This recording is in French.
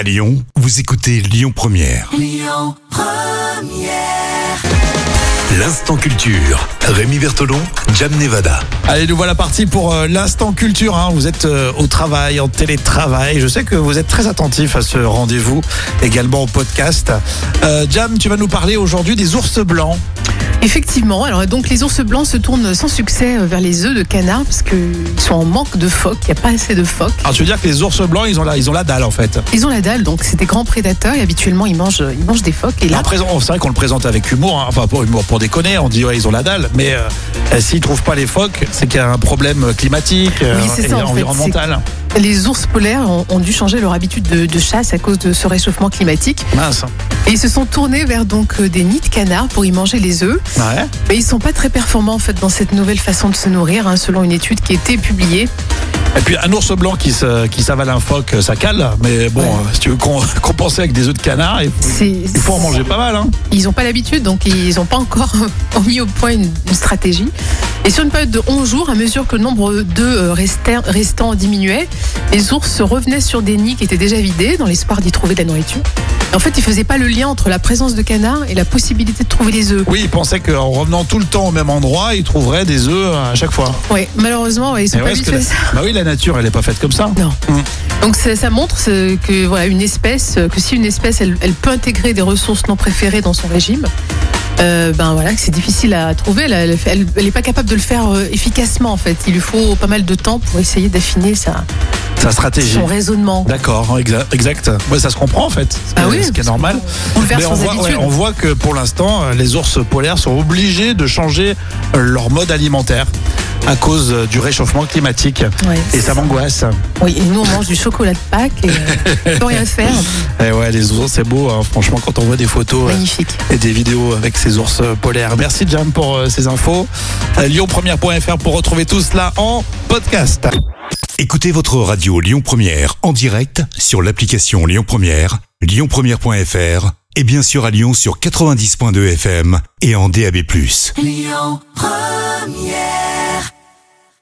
À Lyon, vous écoutez Lyon Première. L'instant culture. Rémi Bertolon, Jam Nevada. Allez, nous voilà partis pour euh, l'instant culture. hein. Vous êtes euh, au travail, en télétravail. Je sais que vous êtes très attentifs à ce rendez-vous, également au podcast. Euh, Jam, tu vas nous parler aujourd'hui des ours blancs. Effectivement, alors donc les ours blancs se tournent sans succès vers les œufs de canard parce qu'ils sont en manque de phoques, il n'y a pas assez de phoques. Alors, tu veux dire que les ours blancs, ils ont la, ils ont la dalle en fait? Ils ont la dalle, donc c'est des grands prédateurs et habituellement ils mangent, ils mangent des phoques. Et là, C'est vrai qu'on le présente avec humour, hein. enfin pour humour, pour déconner, on dit ouais ils ont la dalle, mais euh, s'ils trouvent pas les phoques, c'est qu'il y a un problème climatique euh, Oui, et ça, en fait, environnemental. les ours polaires ont, ont dû changer leur habitude de, de chasse à cause de ce réchauffement climatique Mince. et ils se sont tournés vers donc euh, des nids de canard pour y manger les œufs. Ouais. Mais ils sont pas très performants en fait dans cette nouvelle façon de se nourrir, hein, selon une étude qui a été publiée. Et puis un ours blanc qui, se, qui s'avale un phoque, ça cale. Mais bon, Ouais. euh, si tu veux com- compenser avec des œufs de canard, il faut, C'est- il faut en manger pas mal. Hein. Ils n'ont pas l'habitude, donc ils n'ont pas encore mis au point une, une stratégie. Et sur une période de 11 jours, à mesure que le nombre d'œufs restants, restants diminuait, les ours revenaient sur des nids qui étaient déjà vidés dans l'espoir d'y trouver de la nourriture. En fait, ils ne faisaient pas le lien entre la présence de canards et la possibilité de trouver les œufs. Oui, il pensait qu'en revenant tout le temps au même endroit, il trouverait des œufs à chaque fois. Oui, malheureusement, ils sont Et pas ouais, habitués à la- bah oui, la nature, elle est pas faite comme ça. Non. Mm. Donc ça, ça montre ce- que voilà une espèce, que si une espèce elle, elle peut intégrer des ressources non préférées dans son régime, euh, ben voilà que c'est difficile à trouver. Elle, elle, elle est pas capable de le faire euh, efficacement en fait. Il lui faut pas mal de temps pour essayer d'affiner sa Sa stratégie. son raisonnement. D'accord, exa- exact. Ouais, ça se comprend en fait. Ce qui Ah est- oui, ce qui est normal. On Mais on sans voit, ouais, on voit que pour l'instant, euh, les ours polaires sont obligés de changer leur mode alimentaire à cause euh, du réchauffement climatique. Ouais, Et ça m'angoisse. Oui, et nous on mange du chocolat de Pâques et euh, on peut rien faire. Et ouais, les ours, c'est beau. hein. Franchement, quand on voit des photos. euh, Magnifique. et des vidéos avec ces ours polaires. Merci Jam pour euh, ces infos. Euh, Lyonpremière.fr pour retrouver tout cela en podcast. Écoutez votre radio Lyon Première en direct sur l'application Lyon Première, lyonpremière.fr et bien sûr à Lyon sur 90.2 FM et en DAB+. Lyon Première